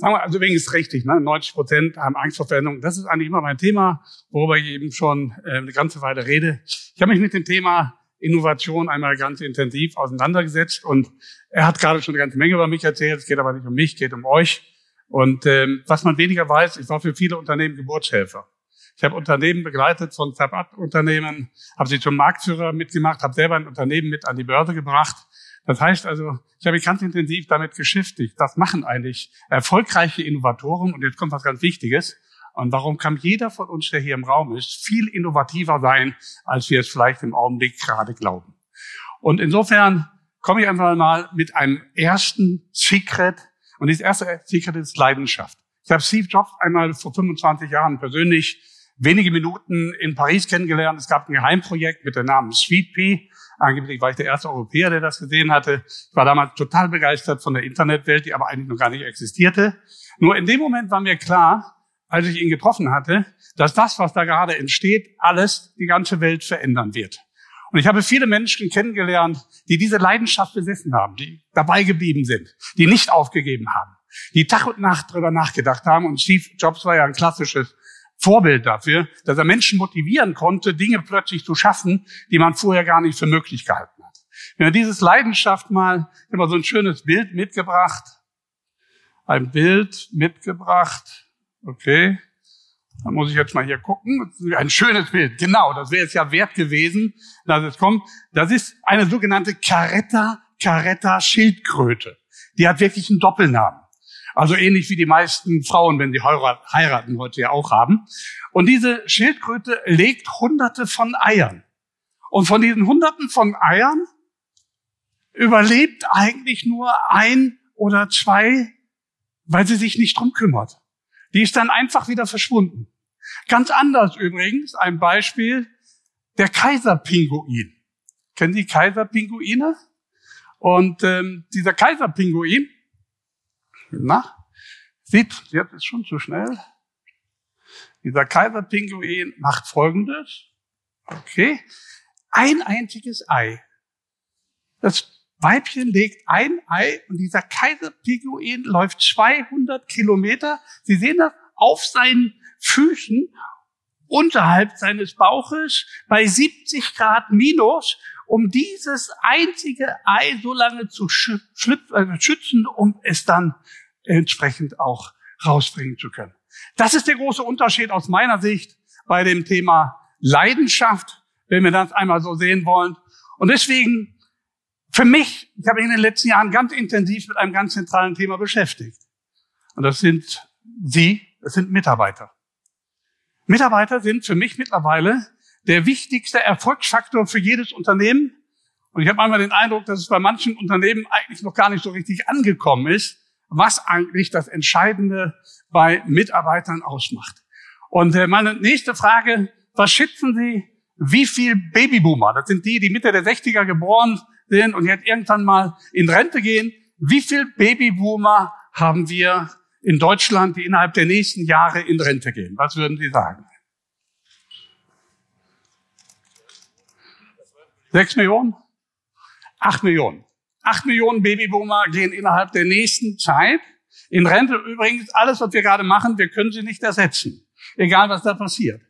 Sagen wir, also wegen ist richtig, ne? 90 Prozent haben Angst vor Veränderung. Das ist eigentlich immer mein Thema, worüber ich eben schon äh, eine ganze Weile rede. Ich habe mich mit dem Thema Innovation einmal ganz intensiv auseinandergesetzt und er hat gerade schon eine ganze Menge über mich erzählt. Es geht aber nicht um mich, geht um euch. Und ähm, was man weniger weiß, ich war für viele Unternehmen Geburtshelfer. Ich habe Unternehmen begleitet von Start-up-Unternehmen, habe sie zum Marktführer mitgemacht, habe selber ein Unternehmen mit an die Börse gebracht das heißt also, ich habe mich ganz intensiv damit beschäftigt. Das machen eigentlich erfolgreiche Innovatoren. Und jetzt kommt was ganz Wichtiges. Und warum kann jeder von uns, der hier im Raum ist, viel innovativer sein, als wir es vielleicht im Augenblick gerade glauben? Und insofern komme ich einfach mal mit einem ersten Secret. Und dieses erste Secret ist Leidenschaft. Ich habe Steve Jobs einmal vor 25 Jahren persönlich wenige Minuten in Paris kennengelernt. Es gab ein Geheimprojekt mit dem Namen Sweet Pea. Angeblich war ich der erste Europäer, der das gesehen hatte. Ich war damals total begeistert von der Internetwelt, die aber eigentlich noch gar nicht existierte. Nur in dem Moment war mir klar, als ich ihn getroffen hatte, dass das, was da gerade entsteht, alles die ganze Welt verändern wird. Und ich habe viele Menschen kennengelernt, die diese Leidenschaft besessen haben, die dabei geblieben sind, die nicht aufgegeben haben, die Tag und Nacht drüber nachgedacht haben. Und Steve Jobs war ja ein klassisches Vorbild dafür, dass er Menschen motivieren konnte, Dinge plötzlich zu schaffen, die man vorher gar nicht für möglich gehalten hat. Wenn wir dieses Leidenschaft mal, immer so ein schönes Bild mitgebracht, ein Bild mitgebracht, okay, da muss ich jetzt mal hier gucken. Ein schönes Bild. Genau, das wäre es ja wert gewesen, dass es kommt. Das ist eine sogenannte Caretta Caretta Schildkröte. Die hat wirklich einen Doppelnamen. Also ähnlich wie die meisten Frauen, wenn sie heiraten, heute ja auch haben. Und diese Schildkröte legt hunderte von Eiern. Und von diesen hunderten von Eiern überlebt eigentlich nur ein oder zwei, weil sie sich nicht drum kümmert. Die ist dann einfach wieder verschwunden. Ganz anders übrigens, ein Beispiel, der Kaiserpinguin. Kennen Sie Kaiserpinguine? Und ähm, dieser Kaiserpinguin, na, sieht, jetzt ist schon zu schnell. Dieser Kaiserpinguin macht Folgendes. Okay. Ein einziges Ei. Das Weibchen legt ein Ei und dieser Kaiserpinguin läuft 200 Kilometer. Sie sehen das auf seinen Füßen unterhalb seines Bauches bei 70 Grad minus, um dieses einzige Ei so lange zu äh, schützen, um es dann entsprechend auch rausbringen zu können. Das ist der große Unterschied aus meiner Sicht bei dem Thema Leidenschaft, wenn wir das einmal so sehen wollen. Und deswegen, für mich, ich habe mich in den letzten Jahren ganz intensiv mit einem ganz zentralen Thema beschäftigt. Und das sind Sie, das sind Mitarbeiter. Mitarbeiter sind für mich mittlerweile der wichtigste Erfolgsfaktor für jedes Unternehmen. Und ich habe einmal den Eindruck, dass es bei manchen Unternehmen eigentlich noch gar nicht so richtig angekommen ist, was eigentlich das Entscheidende bei Mitarbeitern ausmacht. Und äh, meine nächste Frage, was schätzen Sie, wie viel Babyboomer, das sind die, die Mitte der 60er geboren sind und jetzt irgendwann mal in Rente gehen, wie viel Babyboomer haben wir in Deutschland, die innerhalb der nächsten Jahre in Rente gehen? Was würden Sie sagen? Sechs Millionen? Acht Millionen. Acht Millionen Babyboomer gehen innerhalb der nächsten Zeit in Rente. Übrigens, alles, was wir gerade machen, wir können sie nicht ersetzen. Egal, was da passiert.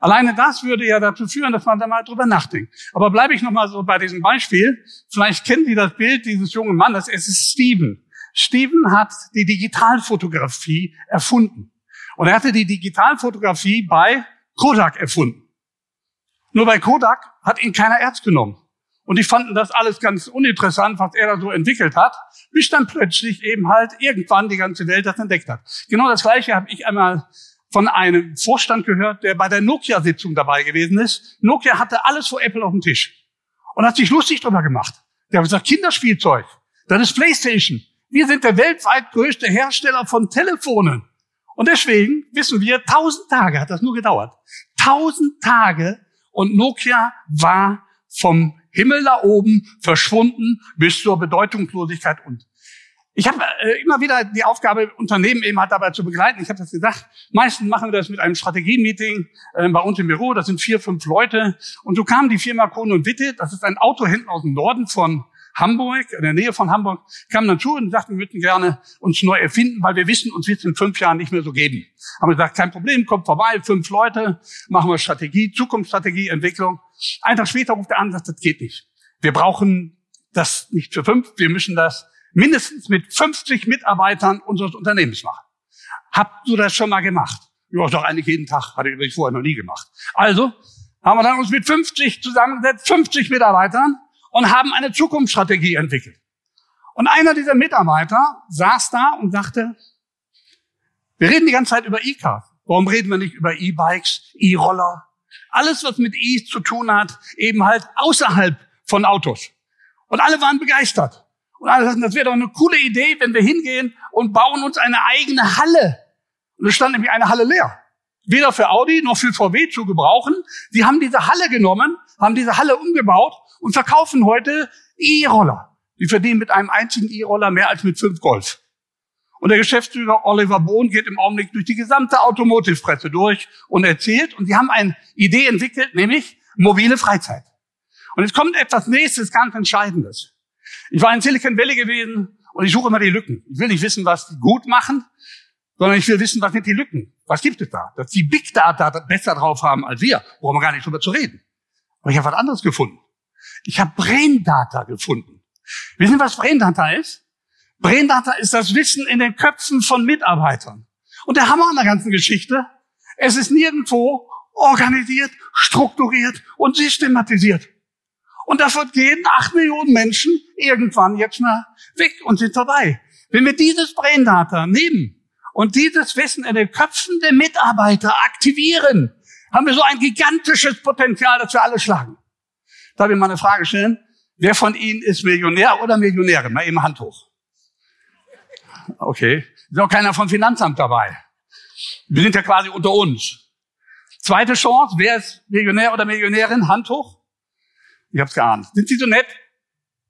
Alleine das würde ja dazu führen, dass man da mal drüber nachdenkt. Aber bleibe ich nochmal so bei diesem Beispiel. Vielleicht kennen Sie das Bild dieses jungen Mannes. Es ist Steven. Steven hat die Digitalfotografie erfunden. Und er hatte die Digitalfotografie bei Kodak erfunden. Nur bei Kodak hat ihn keiner ernst genommen. Und die fanden das alles ganz uninteressant, was er da so entwickelt hat, bis dann plötzlich eben halt irgendwann die ganze Welt das entdeckt hat. Genau das Gleiche habe ich einmal von einem Vorstand gehört, der bei der Nokia-Sitzung dabei gewesen ist. Nokia hatte alles vor Apple auf dem Tisch und hat sich lustig drüber gemacht. Der hat gesagt, Kinderspielzeug, das ist Playstation. Wir sind der weltweit größte Hersteller von Telefonen. Und deswegen wissen wir, tausend Tage hat das nur gedauert. Tausend Tage und Nokia war vom Himmel da oben verschwunden bis zur Bedeutungslosigkeit und ich habe äh, immer wieder die Aufgabe, Unternehmen eben halt dabei zu begleiten. Ich habe das gesagt, meistens machen wir das mit einem Strategie-Meeting äh, bei uns im Büro. Das sind vier, fünf Leute. Und so kam die Firma Kohn und Witte, das ist ein Autohändler aus dem Norden von Hamburg, in der Nähe von Hamburg, kam dann zu und sagten, wir würden gerne uns neu erfinden, weil wir wissen, uns wird es in fünf Jahren nicht mehr so geben. Haben gesagt, kein Problem, kommt vorbei, fünf Leute, machen wir Strategie, Zukunftsstrategie, Entwicklung. Ein Tag später ruft er an sagt, das geht nicht. Wir brauchen das nicht für fünf, wir müssen das mindestens mit 50 Mitarbeitern unseres Unternehmens machen. Habt du das schon mal gemacht? Ja, doch eigentlich jeden Tag, hatte ich vorher noch nie gemacht. Also haben wir dann uns mit 50 zusammengesetzt, 50 Mitarbeitern und haben eine Zukunftsstrategie entwickelt. Und einer dieser Mitarbeiter saß da und sagte, wir reden die ganze Zeit über E-Cars. Warum reden wir nicht über E-Bikes, E-Roller? Alles, was mit E zu tun hat, eben halt außerhalb von Autos. Und alle waren begeistert. Und alle sagten, das wäre doch eine coole Idee, wenn wir hingehen und bauen uns eine eigene Halle. Und es stand nämlich eine Halle leer. Weder für Audi noch für VW zu gebrauchen. Die haben diese Halle genommen, haben diese Halle umgebaut und verkaufen heute E-Roller. Die verdienen mit einem einzigen E-Roller mehr als mit fünf Golf. Und der Geschäftsführer Oliver Bohn geht im Augenblick durch die gesamte Automotive-Presse durch und erzählt. Und die haben eine Idee entwickelt, nämlich mobile Freizeit. Und jetzt kommt etwas nächstes ganz Entscheidendes. Ich war in Silicon Valley gewesen und ich suche immer die Lücken. Ich will nicht wissen, was die gut machen, sondern ich will wissen, was sind die Lücken? Was gibt es da? Dass die Big Data besser drauf haben als wir, brauchen wir gar nicht drüber zu reden. Aber ich habe was anderes gefunden. Ich habe Brain Data gefunden. Wissen Sie, was Brain Data ist? Brain Data ist das Wissen in den Köpfen von Mitarbeitern. Und der Hammer an der ganzen Geschichte, es ist nirgendwo organisiert, strukturiert und systematisiert. Und davon gehen acht Millionen Menschen irgendwann jetzt mal weg und sind vorbei. Wenn wir dieses Brain Data nehmen und dieses Wissen in den Köpfen der Mitarbeiter aktivieren, haben wir so ein gigantisches Potenzial, dass wir alle schlagen. Darf ich mal eine Frage stellen? Wer von Ihnen ist Millionär oder Millionärin? Mal eben Hand hoch. Okay. Ist auch keiner vom Finanzamt dabei. Wir sind ja quasi unter uns. Zweite Chance. Wer ist Millionär oder Millionärin? Hand hoch. Ich hab's geahnt. Sind Sie so nett?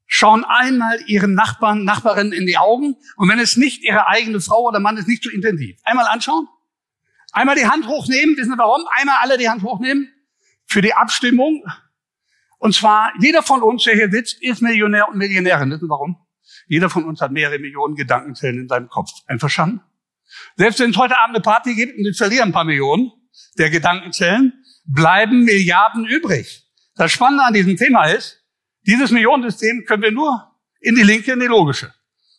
Schauen einmal Ihren Nachbarn, Nachbarinnen in die Augen. Und wenn es nicht Ihre eigene Frau oder Mann ist, nicht zu intensiv. Einmal anschauen. Einmal die Hand hochnehmen. Wissen Sie warum? Einmal alle die Hand hochnehmen. Für die Abstimmung. Und zwar, jeder von uns, der hier sitzt, ist Millionär und Millionärin. Wissen Sie warum? Jeder von uns hat mehrere Millionen Gedankenzellen in seinem Kopf. Einverstanden? Selbst wenn es heute Abend eine Party gibt und Sie verlieren ein paar Millionen der Gedankenzellen, bleiben Milliarden übrig. Das Spannende an diesem Thema ist, dieses Millionensystem können wir nur in die linke, in die logische.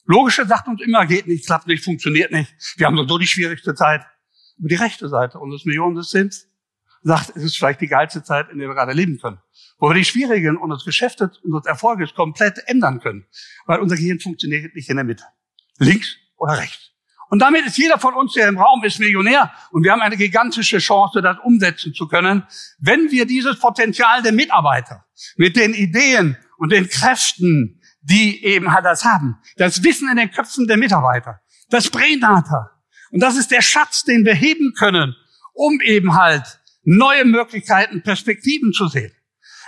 Logische sagt uns immer, geht nicht, klappt nicht, funktioniert nicht. Wir haben so die schwierigste Zeit. Aber die rechte Seite unseres Millionensystems sagt, es ist vielleicht die geilste Zeit, in der wir gerade leben können. Wo wir die Schwierigen unseres Geschäftes, unseres Erfolges komplett ändern können. Weil unser Gehirn funktioniert nicht in der Mitte. Links oder rechts. Und damit ist jeder von uns, der im Raum ist, Millionär. Und wir haben eine gigantische Chance, das umsetzen zu können, wenn wir dieses Potenzial der Mitarbeiter mit den Ideen und den Kräften, die eben halt das haben, das Wissen in den Köpfen der Mitarbeiter, das Braindata. Und das ist der Schatz, den wir heben können, um eben halt neue Möglichkeiten, Perspektiven zu sehen.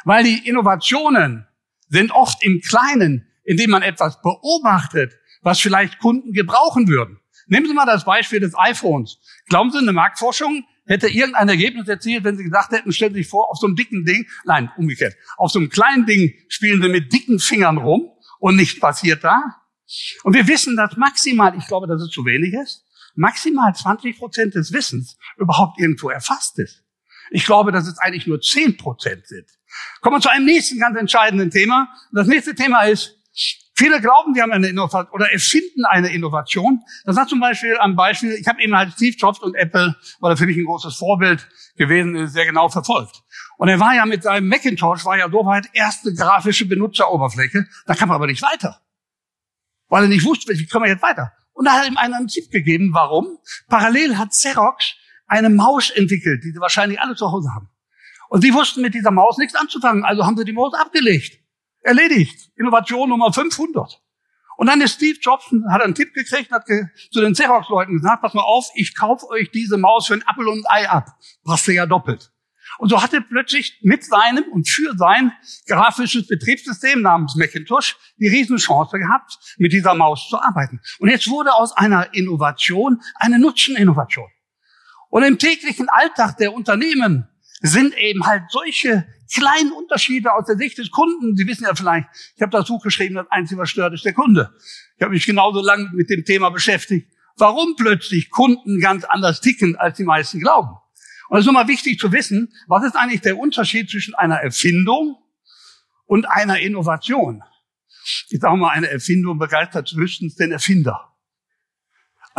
Weil die Innovationen sind oft im Kleinen, indem man etwas beobachtet, was vielleicht Kunden gebrauchen würden. Nehmen Sie mal das Beispiel des iPhones. Glauben Sie, eine Marktforschung hätte irgendein Ergebnis erzielt, wenn Sie gesagt hätten, stellen Sie sich vor, auf so einem dicken Ding, nein, umgekehrt, auf so einem kleinen Ding spielen Sie mit dicken Fingern rum und nichts passiert da. Und wir wissen, dass maximal, ich glaube, dass es zu wenig ist, maximal 20 Prozent des Wissens überhaupt irgendwo erfasst ist. Ich glaube, dass es eigentlich nur 10 Prozent sind. Kommen wir zu einem nächsten ganz entscheidenden Thema. Das nächste Thema ist Viele glauben, sie haben eine Innovation oder erfinden eine Innovation. Das hat zum Beispiel am Beispiel, ich habe eben halt Steve Jobs und Apple, weil er für mich ein großes Vorbild gewesen ist, sehr genau verfolgt. Und er war ja mit seinem Macintosh, war ja soweit erste grafische Benutzeroberfläche. Da kam er aber nicht weiter. Weil er nicht wusste, wie kommen wir jetzt weiter. Und da hat er ihm einen Tipp gegeben. Warum? Parallel hat Xerox eine Maus entwickelt, die sie wahrscheinlich alle zu Hause haben. Und sie wussten mit dieser Maus nichts anzufangen, also haben sie die Maus abgelegt. Erledigt. Innovation Nummer 500. Und dann ist Steve Jobs, hat einen Tipp gekriegt, hat ge zu den Xerox-Leuten gesagt, pass mal auf, ich kaufe euch diese Maus für ein Apfel und ein Ei ab. Passt ja doppelt. Und so hat er plötzlich mit seinem und für sein grafisches Betriebssystem namens Macintosh die Riesenchance gehabt, mit dieser Maus zu arbeiten. Und jetzt wurde aus einer Innovation eine Nutzeninnovation. Und im täglichen Alltag der Unternehmen sind eben halt solche kleinen Unterschiede aus der Sicht des Kunden. Sie wissen ja vielleicht, ich habe das Buch geschrieben, das Einzige, was stört, ist der Kunde. Ich habe mich genauso lange mit dem Thema beschäftigt, warum plötzlich Kunden ganz anders ticken, als die meisten glauben. Und es ist nochmal wichtig zu wissen, was ist eigentlich der Unterschied zwischen einer Erfindung und einer Innovation? Ich sage mal, eine Erfindung begeistert höchstens den Erfinder.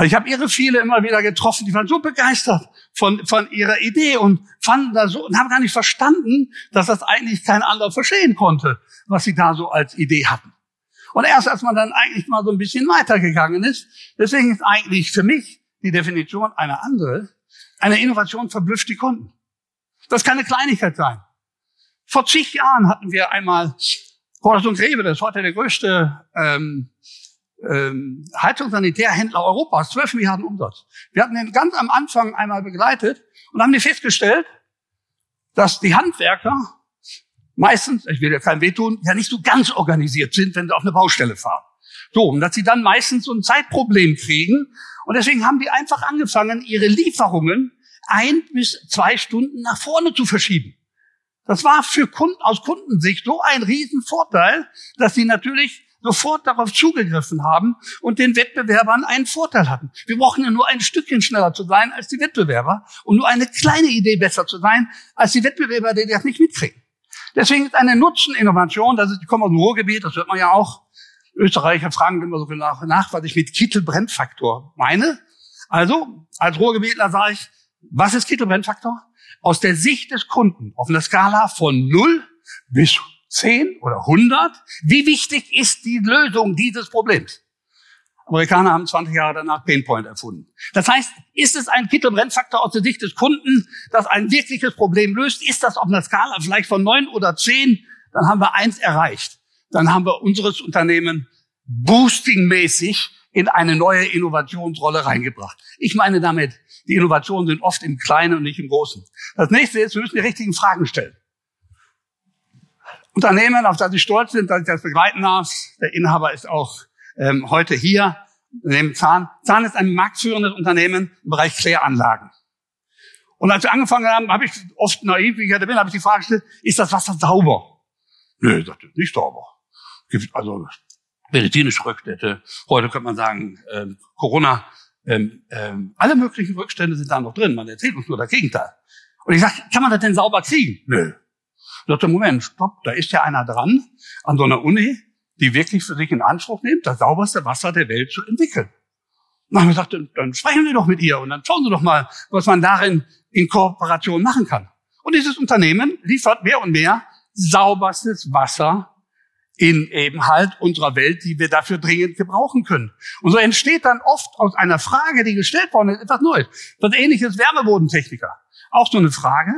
Also ich habe ihre viele immer wieder getroffen, die waren so begeistert von, von ihrer Idee und fanden da so und haben gar nicht verstanden, dass das eigentlich kein anderer verstehen konnte, was sie da so als Idee hatten. Und erst als man dann eigentlich mal so ein bisschen weitergegangen ist, deswegen ist eigentlich für mich die Definition eine andere. Eine Innovation verblüfft die Kunden. Das kann eine Kleinigkeit sein. Vor zig Jahren hatten wir einmal Horst und Grebe, das ist heute der größte ähm, ähm, Europas, 12 Milliarden Umsatz. Wir hatten den ganz am Anfang einmal begleitet und haben die festgestellt, dass die Handwerker meistens, ich will ja kein wehtun, ja nicht so ganz organisiert sind, wenn sie auf eine Baustelle fahren. So, und dass sie dann meistens so ein Zeitproblem kriegen. Und deswegen haben die einfach angefangen, ihre Lieferungen ein bis zwei Stunden nach vorne zu verschieben. Das war für Kunden, aus Kundensicht so ein Riesenvorteil, dass sie natürlich sofort darauf zugegriffen haben und den Wettbewerbern einen Vorteil hatten. Wir brauchen ja nur ein Stückchen schneller zu sein als die Wettbewerber und nur eine kleine Idee besser zu sein als die Wettbewerber, die das nicht mitkriegen. Deswegen ist eine Nutzeninnovation, das ist, ich komme aus dem Ruhrgebiet, das hört man ja auch. Österreicher fragen immer so nach, nach was ich mit Kittelbrennfaktor meine. Also, als Ruhrgebietler sage ich, was ist Kittelbrennfaktor? Aus der Sicht des Kunden auf einer Skala von 0 bis 10 oder 100? Wie wichtig ist die Lösung dieses Problems? Amerikaner haben 20 Jahre danach Painpoint erfunden. Das heißt, ist es ein Kittelbrennfaktor aus der Sicht des Kunden, das ein wirkliches Problem löst? Ist das auf einer Skala vielleicht von 9 oder 10? Dann haben wir eins erreicht. Dann haben wir unseres Unternehmen boostingmäßig in eine neue Innovationsrolle reingebracht. Ich meine damit, die Innovationen sind oft im Kleinen und nicht im Großen. Das nächste ist, wir müssen die richtigen Fragen stellen. Unternehmen, auf das ich stolz bin, dass ich das begleiten darf. Der Inhaber ist auch ähm, heute hier. Neben Zahn. Zahn ist ein marktführendes Unternehmen im Bereich Kläranlagen. Und als wir angefangen haben, habe ich oft naiv, wie ich heute bin, habe ich die Frage gestellt, ist das Wasser sauber? Nö, sagte, nicht sauber. Gibt also medizinische Rückstände. Heute könnte man sagen, ähm, Corona, ähm, ähm, alle möglichen Rückstände sind da noch drin. Man erzählt uns nur das Gegenteil. Und ich sage, kann man das denn sauber kriegen? Nö. Sagt Moment, stopp, da ist ja einer dran an so einer Uni, die wirklich für sich in Anspruch nimmt, das sauberste Wasser der Welt zu entwickeln. dann haben wir gesagt, dann sprechen Sie doch mit ihr und dann schauen Sie doch mal, was man darin in Kooperation machen kann. Und dieses Unternehmen liefert mehr und mehr sauberstes Wasser in eben halt unserer Welt, die wir dafür dringend gebrauchen können. Und so entsteht dann oft aus einer Frage, die gestellt worden ist, etwas Neues. Das ähnliches Wärmebodentechniker. Auch so eine Frage.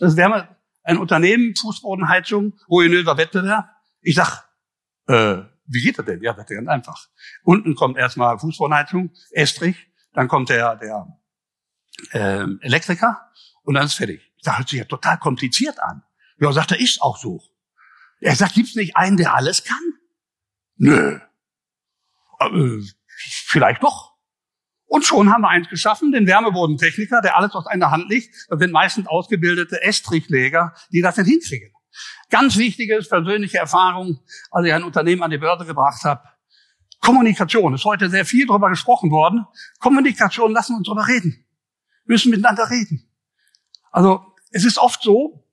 Das Wärme, ein Unternehmen, Fußbodenheizung, ruinöser Wettbewerb. Ich sag, äh, wie geht das denn? Ja, das ist ganz einfach. Unten kommt erstmal Fußbodenheizung, Estrich, dann kommt der, der äh, Elektriker und dann ist fertig. Das hört sich ja total kompliziert an. Ja, sagt er, ist auch so. Er sagt, gibt's nicht einen, der alles kann? Nö. Äh, vielleicht doch. Und schon haben wir eins geschaffen, den Wärmebodentechniker, der alles aus einer Hand liegt. Das sind meistens ausgebildete Estrichleger, die das dann hinkriegen. Ganz wichtiges persönliche Erfahrung, als ich ein Unternehmen an die Börse gebracht habe. Kommunikation ist heute sehr viel darüber gesprochen worden. Kommunikation, lassen wir uns darüber reden. Wir müssen miteinander reden. Also es ist oft so,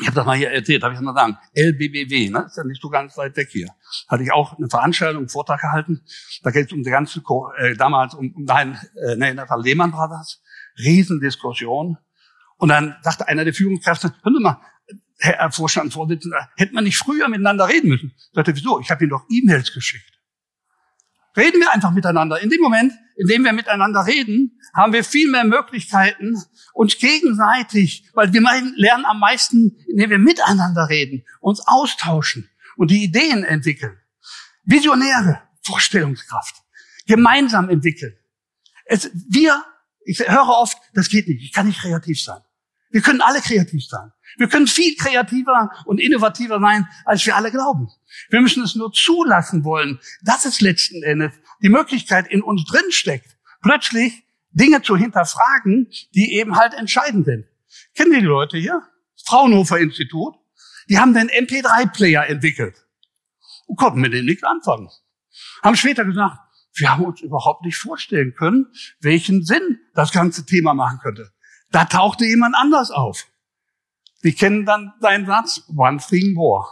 ich habe das mal hier erzählt, darf ich mal sagen, LBBW, ne? ist ja nicht so ganz weit weg hier. Hatte ich auch eine Veranstaltung, einen Vortrag gehalten. Da geht es um die ganze, äh, damals um, um nein, äh, nein, das war Lehmann Brothers. Riesendiskussion. Und dann sagte einer der Führungskräfte, hören Sie mal, Herr Vorstandsvorsitzender, hätte man nicht früher miteinander reden müssen? Ich sagte, wieso? Ich habe Ihnen doch E-Mails geschickt. Reden wir einfach miteinander. In dem Moment, in dem wir miteinander reden, haben wir viel mehr Möglichkeiten, uns gegenseitig, weil wir lernen am meisten, indem wir miteinander reden, uns austauschen und die Ideen entwickeln. Visionäre, Vorstellungskraft. Gemeinsam entwickeln. Es, wir, ich höre oft, das geht nicht, ich kann nicht kreativ sein. Wir können alle kreativ sein. Wir können viel kreativer und innovativer sein, als wir alle glauben. Wir müssen es nur zulassen wollen, dass es letzten Endes die Möglichkeit in uns drin steckt, plötzlich Dinge zu hinterfragen, die eben halt entscheidend sind. Kennen die Leute hier? Fraunhofer Institut. Die haben den MP3-Player entwickelt und konnten mit dem nichts anfangen. Haben später gesagt, wir haben uns überhaupt nicht vorstellen können, welchen Sinn das ganze Thema machen könnte. Da tauchte jemand anders auf. Sie kennen dann seinen Satz, one thing more,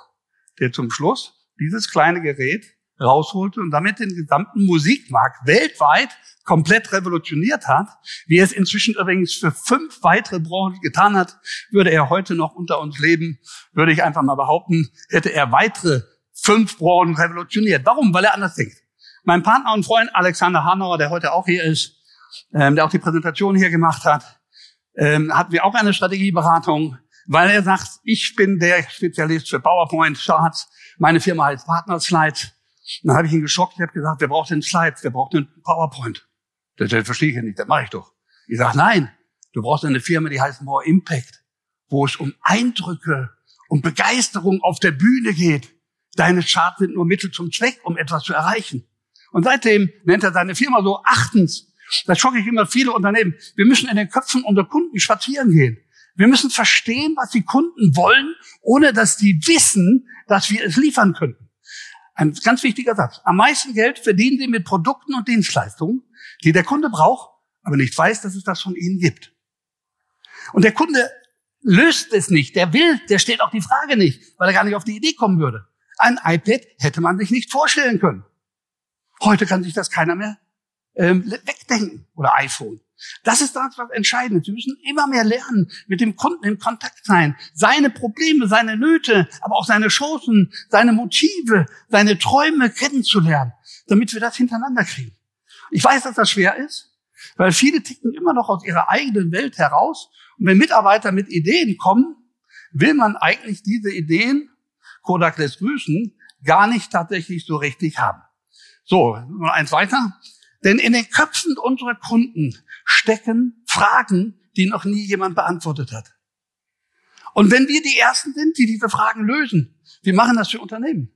der zum Schluss dieses kleine Gerät rausholte und damit den gesamten Musikmarkt weltweit komplett revolutioniert hat, wie er es inzwischen übrigens für fünf weitere Branchen getan hat, würde er heute noch unter uns leben, würde ich einfach mal behaupten, hätte er weitere fünf Branchen revolutioniert. Warum? Weil er anders denkt. Mein Partner und Freund Alexander Hanauer, der heute auch hier ist, ähm, der auch die Präsentation hier gemacht hat, ähm, hatten wir auch eine Strategieberatung, weil er sagt, ich bin der Spezialist für PowerPoint, Charts, meine Firma heißt Partner Slides. Dann habe ich ihn geschockt, ich habe gesagt, wer braucht denn Slides, wer braucht denn PowerPoint? Das, das verstehe ich ja nicht, das mache ich doch. Ich sage, nein, du brauchst eine Firma, die heißt More Impact, wo es um Eindrücke und Begeisterung auf der Bühne geht. Deine Charts sind nur Mittel zum Zweck, um etwas zu erreichen. Und seitdem nennt er seine Firma so achtens. Das schocke ich immer viele Unternehmen. Wir müssen in den Köpfen unserer Kunden spazieren gehen. Wir müssen verstehen, was die Kunden wollen, ohne dass die wissen, dass wir es liefern könnten. Ein ganz wichtiger Satz. Am meisten Geld verdienen sie mit Produkten und Dienstleistungen, die der Kunde braucht, aber nicht weiß, dass es das von ihnen gibt. Und der Kunde löst es nicht, der will, der stellt auch die Frage nicht, weil er gar nicht auf die Idee kommen würde. Ein iPad hätte man sich nicht vorstellen können. Heute kann sich das keiner mehr ähm, wegdenken oder iPhone. Das ist das, was entscheidend ist. Wir müssen immer mehr lernen, mit dem Kunden in Kontakt sein, seine Probleme, seine Nöte, aber auch seine Chancen, seine Motive, seine Träume kennenzulernen, damit wir das hintereinander kriegen. Ich weiß, dass das schwer ist, weil viele ticken immer noch aus ihrer eigenen Welt heraus. Und wenn Mitarbeiter mit Ideen kommen, will man eigentlich diese Ideen, Kodak lässt grüßen, gar nicht tatsächlich so richtig haben. So, eins weiter. Denn in den Köpfen unserer Kunden stecken Fragen, die noch nie jemand beantwortet hat. Und wenn wir die Ersten sind, die diese Fragen lösen, wir machen das für Unternehmen.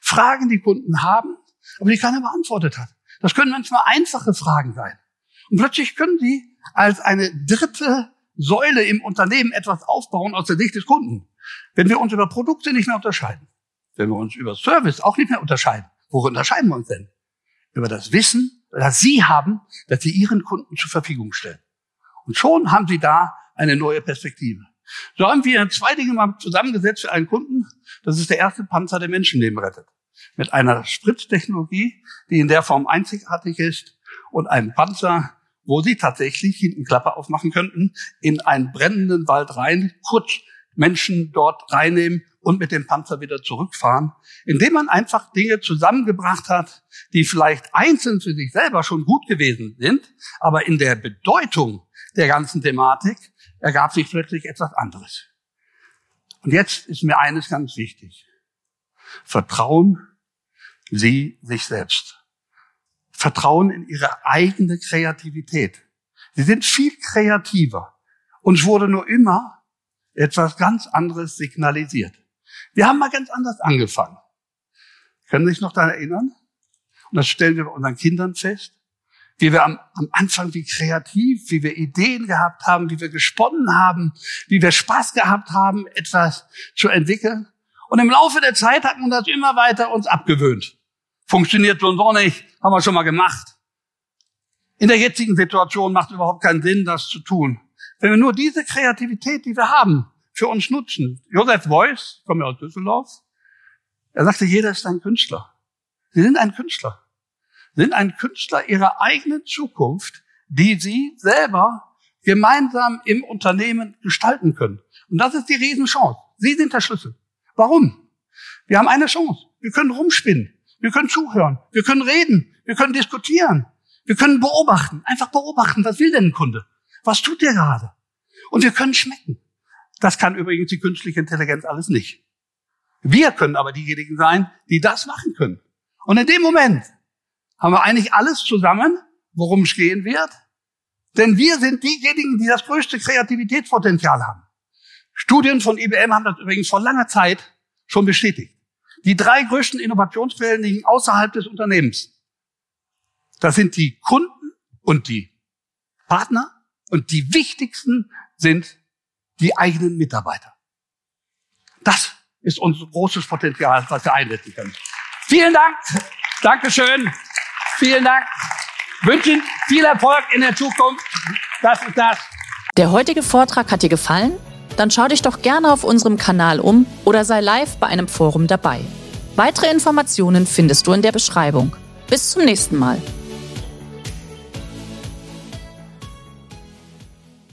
Fragen, die Kunden haben, aber die keiner beantwortet hat. Das können manchmal einfache Fragen sein. Und plötzlich können sie als eine dritte Säule im Unternehmen etwas aufbauen aus der Sicht des Kunden. Wenn wir uns über Produkte nicht mehr unterscheiden, wenn wir uns über Service auch nicht mehr unterscheiden, worüber unterscheiden wir uns denn? Über das Wissen, das Sie haben, das Sie Ihren Kunden zur Verfügung stellen. Und schon haben Sie da eine neue Perspektive. So haben wir zwei Dinge mal zusammengesetzt für einen Kunden. Das ist der erste Panzer, der Menschenleben rettet. Mit einer Spritztechnologie, die in der Form einzigartig ist und einem Panzer, wo Sie tatsächlich hinten Klappe aufmachen könnten, in einen brennenden Wald rein, kurz Menschen dort reinnehmen und mit dem Panzer wieder zurückfahren, indem man einfach Dinge zusammengebracht hat, die vielleicht einzeln für sich selber schon gut gewesen sind, aber in der Bedeutung der ganzen Thematik ergab sich plötzlich etwas anderes. Und jetzt ist mir eines ganz wichtig. Vertrauen Sie sich selbst. Vertrauen in Ihre eigene Kreativität. Sie sind viel kreativer. Uns wurde nur immer etwas ganz anderes signalisiert. Wir haben mal ganz anders angefangen. Können Sie sich noch daran erinnern? Und das stellen wir bei unseren Kindern fest. Wie wir am, am Anfang, wie kreativ, wie wir Ideen gehabt haben, wie wir gesponnen haben, wie wir Spaß gehabt haben, etwas zu entwickeln. Und im Laufe der Zeit hat man das immer weiter uns abgewöhnt. Funktioniert so und so nicht, haben wir schon mal gemacht. In der jetzigen Situation macht überhaupt keinen Sinn, das zu tun. Wenn wir nur diese Kreativität, die wir haben, für uns nutzen. Josef Beuys, ich komme ja aus Düsseldorf, er sagte, jeder ist ein Künstler. Sie sind ein Künstler. Sie sind ein Künstler ihrer eigenen Zukunft, die sie selber gemeinsam im Unternehmen gestalten können. Und das ist die Riesenchance. Sie sind der Schlüssel. Warum? Wir haben eine Chance. Wir können rumspinnen. Wir können zuhören. Wir können reden. Wir können diskutieren. Wir können beobachten. Einfach beobachten. Was will denn ein Kunde? Was tut der gerade? Und wir können schmecken. Das kann übrigens die künstliche Intelligenz alles nicht. Wir können aber diejenigen sein, die das machen können. Und in dem Moment, haben wir eigentlich alles zusammen, worum es gehen wird. Denn wir sind diejenigen, die das größte Kreativitätspotenzial haben. Studien von IBM haben das übrigens vor langer Zeit schon bestätigt. Die drei größten Innovationsquellen liegen außerhalb des Unternehmens. Das sind die Kunden und die Partner und die wichtigsten sind die eigenen Mitarbeiter. Das ist unser großes Potenzial, was wir einsetzen können. Vielen Dank. Dankeschön. Vielen Dank. Wünschen viel Erfolg in der Zukunft. Das ist das. Der heutige Vortrag hat dir gefallen? Dann schau dich doch gerne auf unserem Kanal um oder sei live bei einem Forum dabei. Weitere Informationen findest du in der Beschreibung. Bis zum nächsten Mal.